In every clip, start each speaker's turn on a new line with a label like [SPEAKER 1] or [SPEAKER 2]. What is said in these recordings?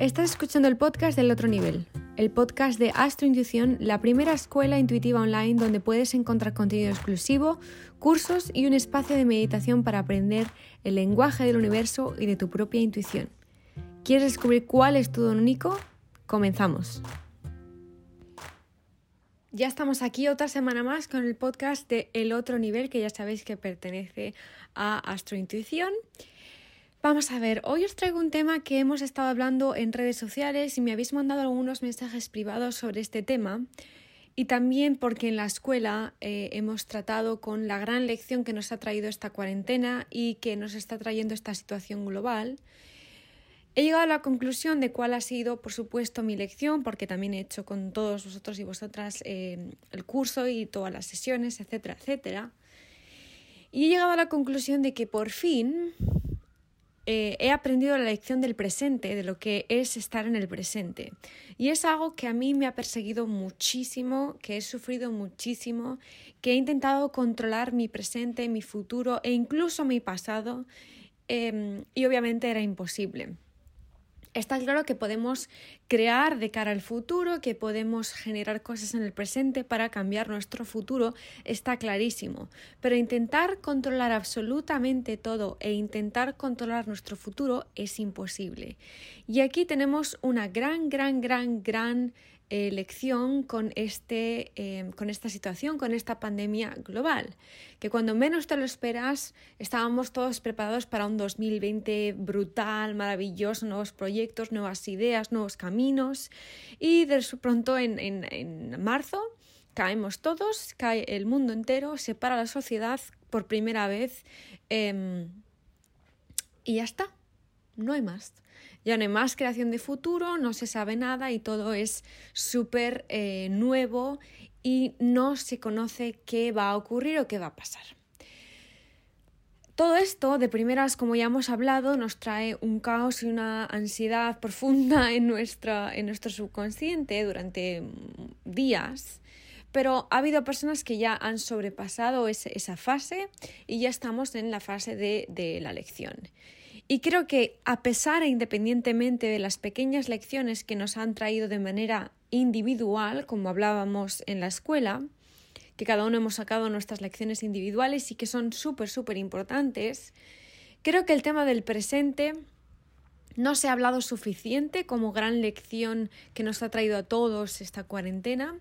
[SPEAKER 1] Estás escuchando el podcast del otro nivel, el podcast de Astrointuición, la primera escuela intuitiva online donde puedes encontrar contenido exclusivo, cursos y un espacio de meditación para aprender el lenguaje del universo y de tu propia intuición. ¿Quieres descubrir cuál es tu don único? Comenzamos. Ya estamos aquí otra semana más con el podcast de El otro nivel, que ya sabéis que pertenece a Astrointuición. Vamos a ver, hoy os traigo un tema que hemos estado hablando en redes sociales y me habéis mandado algunos mensajes privados sobre este tema y también porque en la escuela eh, hemos tratado con la gran lección que nos ha traído esta cuarentena y que nos está trayendo esta situación global. He llegado a la conclusión de cuál ha sido, por supuesto, mi lección, porque también he hecho con todos vosotros y vosotras eh, el curso y todas las sesiones, etcétera, etcétera. Y he llegado a la conclusión de que por fin eh, he aprendido la lección del presente, de lo que es estar en el presente. Y es algo que a mí me ha perseguido muchísimo, que he sufrido muchísimo, que he intentado controlar mi presente, mi futuro e incluso mi pasado. Em, y obviamente era imposible. Está claro que podemos crear de cara al futuro, que podemos generar cosas en el presente para cambiar nuestro futuro, está clarísimo. Pero intentar controlar absolutamente todo e intentar controlar nuestro futuro es imposible. Y aquí tenemos una gran, gran, gran, gran lección con, este, em, con esta situación, con esta pandemia global, que cuando menos te lo esperas estábamos todos preparados para un 2020 brutal, maravilloso, nuevos proyectos, nuevas ideas, nuevos caminos. Y de pronto en, en marzo caemos todos, cae el mundo entero, se para la sociedad por primera vez em, y ya está, no hay más. Ya no hay más creación de futuro, no se sabe nada y todo es súper eh, nuevo y no se conoce qué va a ocurrir o qué va a pasar. Todo esto, de primeras, como ya hemos hablado, nos trae un caos y una ansiedad profunda en, nuestra, en nuestro subconsciente durante días, pero ha habido personas que ya han sobrepasado esa fase y ya estamos en la fase de, de la lección. Y creo que a pesar e independientemente de las pequeñas lecciones que nos han traído de manera individual, como hablábamos en la escuela, que cada uno hemos sacado nuestras lecciones individuales y que son súper, súper importantes, creo que el tema del presente no se ha hablado suficiente como gran lección que nos ha traído a todos esta cuarentena.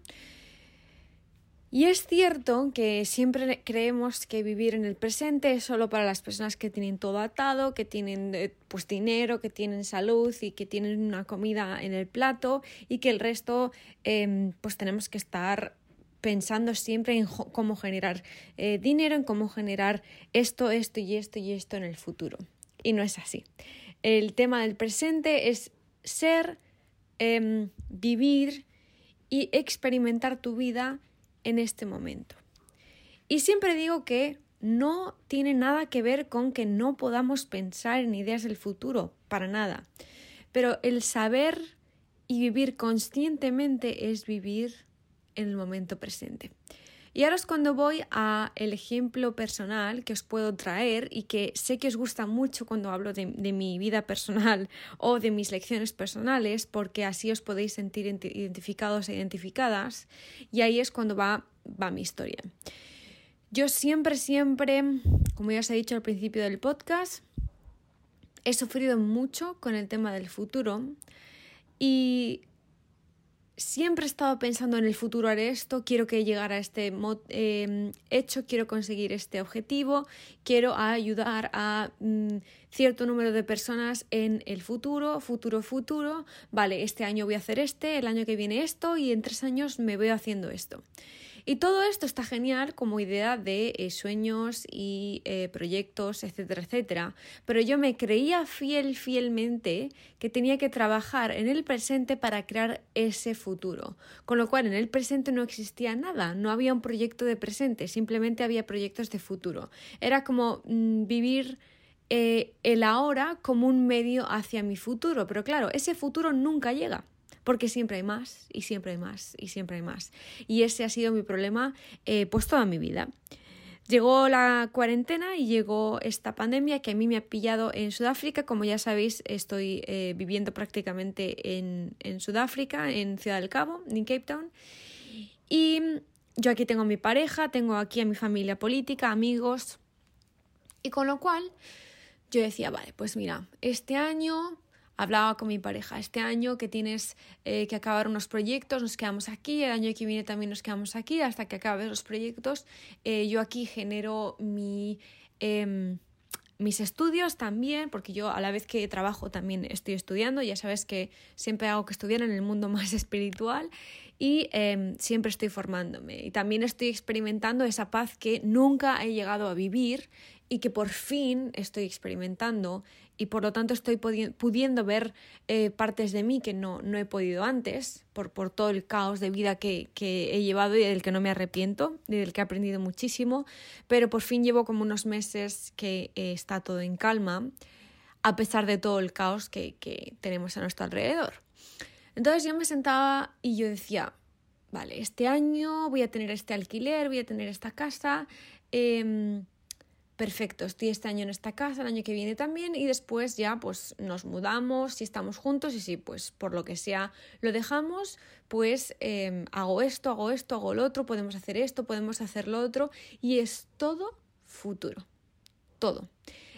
[SPEAKER 1] Y es cierto que siempre creemos que vivir en el presente es solo para las personas que tienen todo atado, que tienen eh, pues dinero, que tienen salud y que tienen una comida en el plato y que el resto em, pues tenemos que estar pensando siempre en cómo generar eh, dinero, en cómo generar esto, esto y esto y esto en el futuro. Y no es así. El tema del presente es ser, em, vivir y experimentar tu vida en este momento. Y siempre digo que no tiene nada que ver con que no podamos pensar en ideas del futuro, para nada. Pero el saber y vivir conscientemente es vivir en el momento presente. Y ahora es cuando voy a el ejemplo personal que os puedo traer y que sé que os gusta mucho cuando hablo de, mi vida personal o de mis lecciones personales, porque así os podéis sentir identificados e identificadas. Y ahí es cuando va, va mi historia. Yo siempre, siempre, como ya os he dicho al principio del podcast, he sufrido mucho con el tema del futuro y siempre he estado pensando en el futuro haré esto, quiero que llegara a este em, hecho, quiero conseguir este objetivo, quiero ayudar a mm, cierto número de personas en el futuro, futuro, futuro, vale, este año voy a hacer este, el año que viene esto y en tres años me veo haciendo esto. Y todo esto está genial como idea de eh, sueños y eh, proyectos, etcétera, etcétera. Pero yo me creía fiel, fielmente que tenía que trabajar en el presente para crear ese futuro. Con lo cual en el presente no existía nada, no había un proyecto de presente, simplemente había proyectos de futuro. Era como mm, vivir eh, el ahora como un medio hacia mi futuro. Pero claro, ese futuro nunca llega porque siempre hay más y siempre hay más y siempre hay más. Y ese ha sido mi problema eh, pues toda mi vida. Llegó la cuarentena y llegó esta pandemia que a mí me ha pillado en Sudáfrica. Como ya sabéis, estoy eh, viviendo prácticamente en, en, Sudáfrica, en Ciudad del Cabo, en Cape Town. Y yo aquí tengo a mi pareja, tengo aquí a mi familia política, amigos. Y con lo cual yo decía, vale, pues mira, este año hablaba con mi pareja, este año que tienes eh, que acabar unos proyectos, nos quedamos aquí, el año que viene también nos quedamos aquí, hasta que acabes los proyectos. Eh, yo aquí genero mi, em, mis estudios también, porque yo a la vez que trabajo también estoy estudiando, ya sabes que siempre hago que estudiar en el mundo más espiritual y em, siempre estoy formándome. Y también estoy experimentando esa paz que nunca he llegado a vivir y que por fin estoy experimentando y por lo tanto estoy pudiendo ver eh, partes de mí que no, no he podido antes por, por todo el caos de vida que, que, he llevado y del que no me arrepiento y del que he aprendido muchísimo, pero por fin llevo como unos meses que eh, está todo en calma a pesar de todo el caos que, que tenemos a nuestro alrededor. Entonces yo me sentaba y yo decía, vale, este año voy a tener este alquiler, voy a tener esta casa. Eh, perfecto, estoy este año en esta casa, el año que viene también y después ya pues nos mudamos, si estamos juntos y si pues por lo que sea lo dejamos, pues em, hago esto, hago esto, hago lo otro, podemos hacer esto, podemos hacer lo otro y es todo futuro, todo.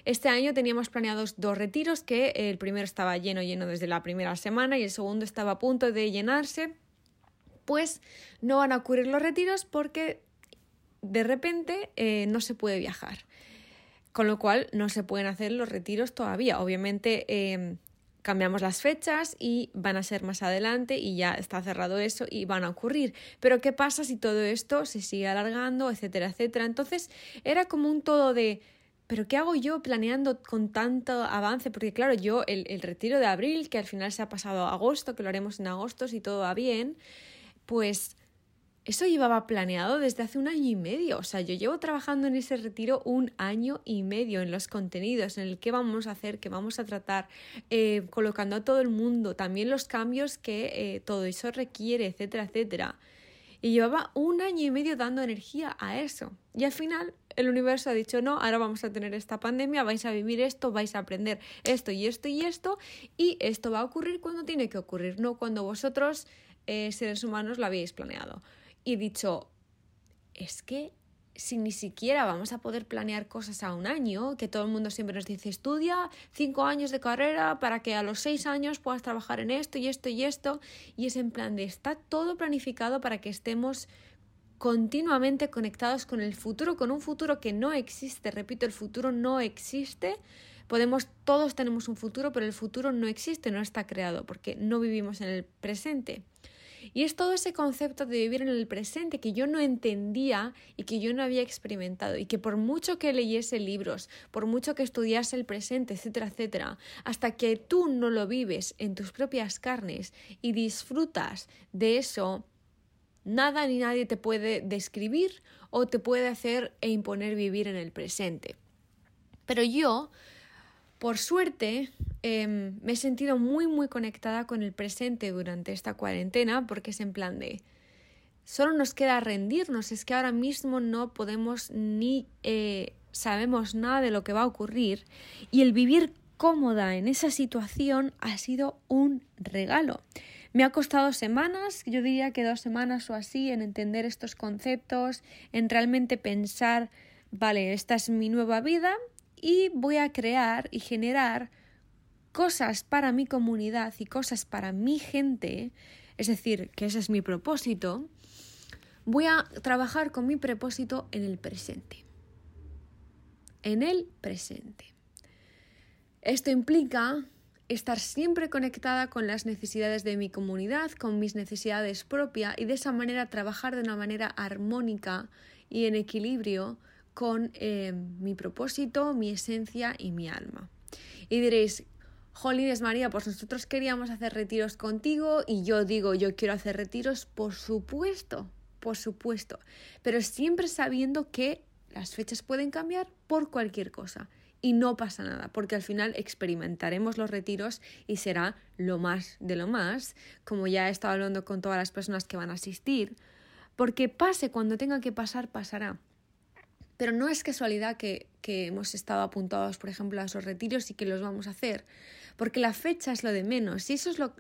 [SPEAKER 1] Este año teníamos planeados dos retiros, que el primero estaba lleno, lleno desde la primera semana y el segundo estaba a punto de llenarse. Pues no van a ocurrir los retiros porque de repente eh, no se puede viajar con lo cual no se pueden hacer los retiros todavía. Obviamente em, cambiamos las fechas y van a ser más adelante y ya está cerrado eso y van a ocurrir. Pero ¿qué pasa si todo esto se sigue alargando, etcétera, etcétera? Entonces era como un todo de... Pero ¿qué hago yo planeando con tanto avance? Porque claro, yo el, el retiro de abril, que al final se ha pasado a agosto, que lo haremos en agosto si todo va bien, pues eso llevaba planeado desde hace un año y medio. O sea, yo llevo trabajando en ese retiro un año y medio en los contenidos, en el que vamos a hacer, que vamos a tratar, eh, colocando a todo el mundo, también los cambios que eh, todo eso requiere, etcétera, etcétera. Y llevaba un año y medio dando energía a eso. Y al final el universo ha dicho, no, ahora vamos a tener esta pandemia, vais a vivir esto, vais a aprender esto y esto y esto, y esto va a ocurrir cuando tiene que ocurrir, no cuando vosotros, eh, seres humanos, lo habéis planeado y dicho, es que si ni siquiera vamos a poder planear cosas a un año, que todo el mundo siempre nos dice estudia cinco años de carrera para que a los seis años puedas trabajar en esto y esto y esto, y es en plan de está todo planificado para que estemos continuamente conectados con el futuro, con un futuro que no existe, repito, el futuro no existe. Podemos, todos tenemos un futuro, pero el futuro no existe, no está creado, porque no vivimos en el presente. Y es todo ese concepto de vivir en el presente que yo no entendía y que yo no había experimentado y que por mucho que leyese libros, por mucho que estudiase el presente, etcétera, etcétera, hasta que tú no lo vives en tus propias carnes y disfrutas de eso, nada ni nadie te puede describir o te puede hacer e imponer vivir en el presente. Pero yo por suerte, em, me he sentido muy, muy conectada con el presente durante esta cuarentena porque es en plan de... Solo nos queda rendirnos, es que ahora mismo no podemos ni eh, sabemos nada de lo que va a ocurrir y el vivir cómoda en esa situación ha sido un regalo. Me ha costado semanas, yo diría que dos semanas o así, en entender estos conceptos, en realmente pensar, vale, esta es mi nueva vida, y voy a crear y generar cosas para mi comunidad y cosas para mi gente, es decir, que ese es mi propósito, voy a trabajar con mi propósito en el presente. En el presente. Esto implica estar siempre conectada con las necesidades de mi comunidad, con mis necesidades propias y de esa manera trabajar de una manera armónica y en equilibrio con eh, mi propósito, mi esencia y mi alma. Y diréis, Jolines María, pues nosotros queríamos hacer retiros contigo y yo digo, yo quiero hacer retiros, por supuesto, por supuesto, pero siempre sabiendo que las fechas pueden cambiar por cualquier cosa y no pasa nada, porque al final experimentaremos los retiros y será lo más de lo más, como ya he estado hablando con todas las personas que van a asistir, porque pase cuando tenga que pasar, pasará. Pero no es casualidad que, hemos estado apuntados, por ejemplo, a esos retiros y que los vamos a hacer, porque la fecha es lo de menos. Y eso es lo,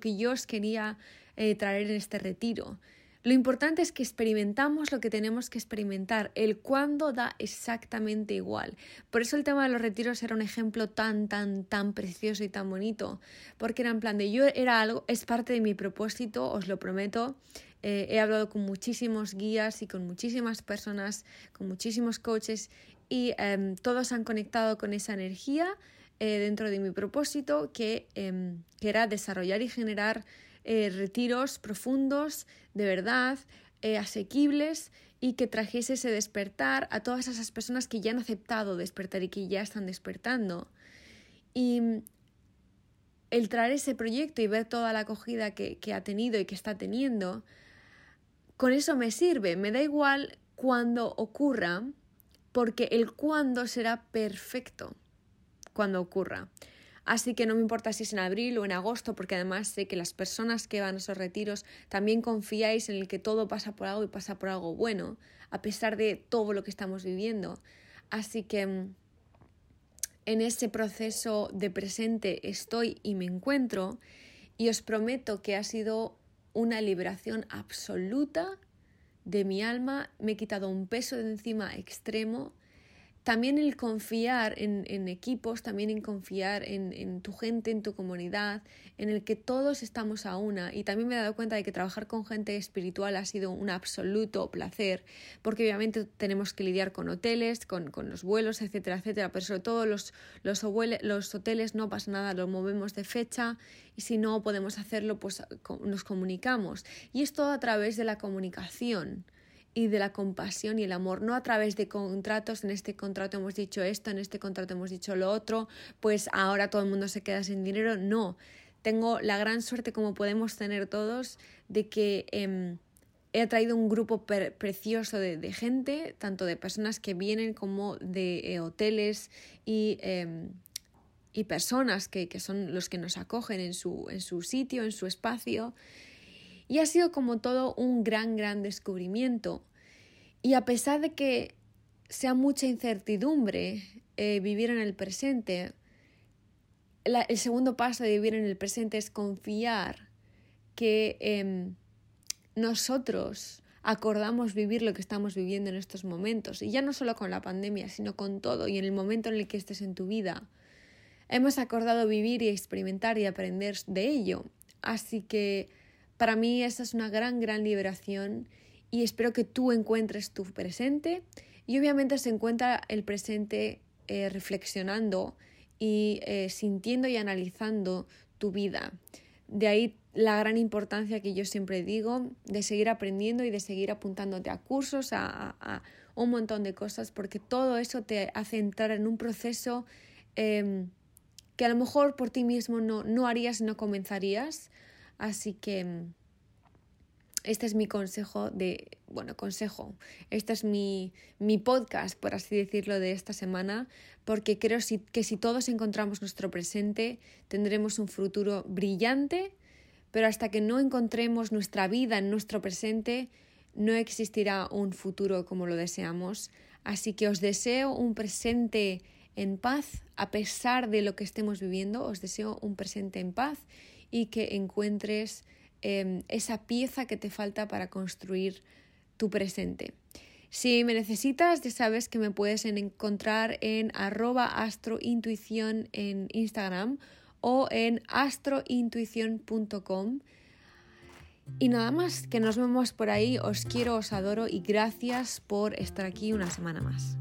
[SPEAKER 1] que yo os quería eh, traer en este retiro. Lo importante es que experimentamos lo que tenemos que experimentar. El cuándo da exactamente igual. Por eso el tema de los retiros era un ejemplo tan, tan, tan precioso y tan bonito. Porque era en plan de yo era algo, es parte de mi propósito, os lo prometo. Eh, he hablado con muchísimos guías y con muchísimas personas, con muchísimos coaches y em, todos han conectado con esa energía eh, dentro de mi propósito que, em, que, era desarrollar y generar eh, retiros profundos, de verdad, asequibles y que trajese ese despertar a todas esas personas que ya han aceptado despertar y que ya están despertando. Y el traer ese proyecto y ver toda la acogida que, que ha tenido y que está teniendo, con eso me sirve, me da igual cuando ocurra, porque el cuándo será perfecto cuando ocurra. Así que no me importa si es en abril o en agosto, porque además sé que las personas que van a esos retiros también confiáis en el que todo pasa por algo y pasa por algo bueno, a pesar de todo lo que estamos viviendo. Así que mm, en ese proceso de presente estoy y me encuentro y os prometo que ha sido una liberación absoluta de mi alma, me he quitado un peso de encima extremo también el confiar en, equipos, también en confiar en, tu gente, en tu comunidad, en el que todos estamos a una. Y también me he dado cuenta de que trabajar con gente espiritual ha sido un absoluto placer, porque obviamente tenemos que lidiar con hoteles, con, los vuelos, etcétera, etcétera, pero sobre todo los, los, los hoteles no pasa nada, los movemos de fecha y si no podemos hacerlo, pues nos comunicamos. Y es todo a través de la comunicación y de la compasión y el amor, no a través de contratos, en este contrato hemos dicho esto, en este contrato hemos dicho lo otro, pues ahora todo el mundo se queda sin dinero, no. Tengo la gran suerte, como podemos tener todos, de que em, he atraído un grupo precioso de, gente, tanto de personas que vienen como de eh, hoteles y, em, y personas que, que, son los que nos acogen en su, en su sitio, en su espacio. Y ha sido como todo un gran, gran descubrimiento. Y a pesar de que sea mucha incertidumbre eh, vivir en el presente, el segundo paso de vivir en el presente es confiar que em, nosotros acordamos vivir lo que estamos viviendo en estos momentos. Y ya no solo con la pandemia, sino con todo y en el momento en el que estés en tu vida. Hemos acordado vivir y experimentar y aprender de ello. Así que para mí esa es una gran, gran liberación y espero que tú encuentres tu presente y obviamente se encuentra el presente eh, reflexionando y eh, sintiendo y analizando tu vida. De ahí la gran importancia que yo siempre digo de seguir aprendiendo y de seguir apuntándote a cursos, a, un montón de cosas, porque todo eso te hace entrar en un proceso em, que a lo mejor por ti mismo no, no harías, no comenzarías, Así que mm, este es mi consejo de, bueno, consejo, este es mi, mi podcast, por así decirlo, de esta semana, porque creo que si todos encontramos nuestro presente, tendremos un futuro brillante, pero hasta que no encontremos nuestra vida en nuestro presente, no existirá un futuro como lo deseamos. Así que os deseo un presente en paz, a pesar de lo que estemos viviendo, os deseo un presente en paz y que encuentres em, esa pieza que te falta para construir tu presente. Si me necesitas, ya sabes que me puedes encontrar en arroba astrointuición en Instagram o en astrointuición.com. Y nada más, que nos vemos por ahí, os quiero, os adoro y gracias por estar aquí una semana más.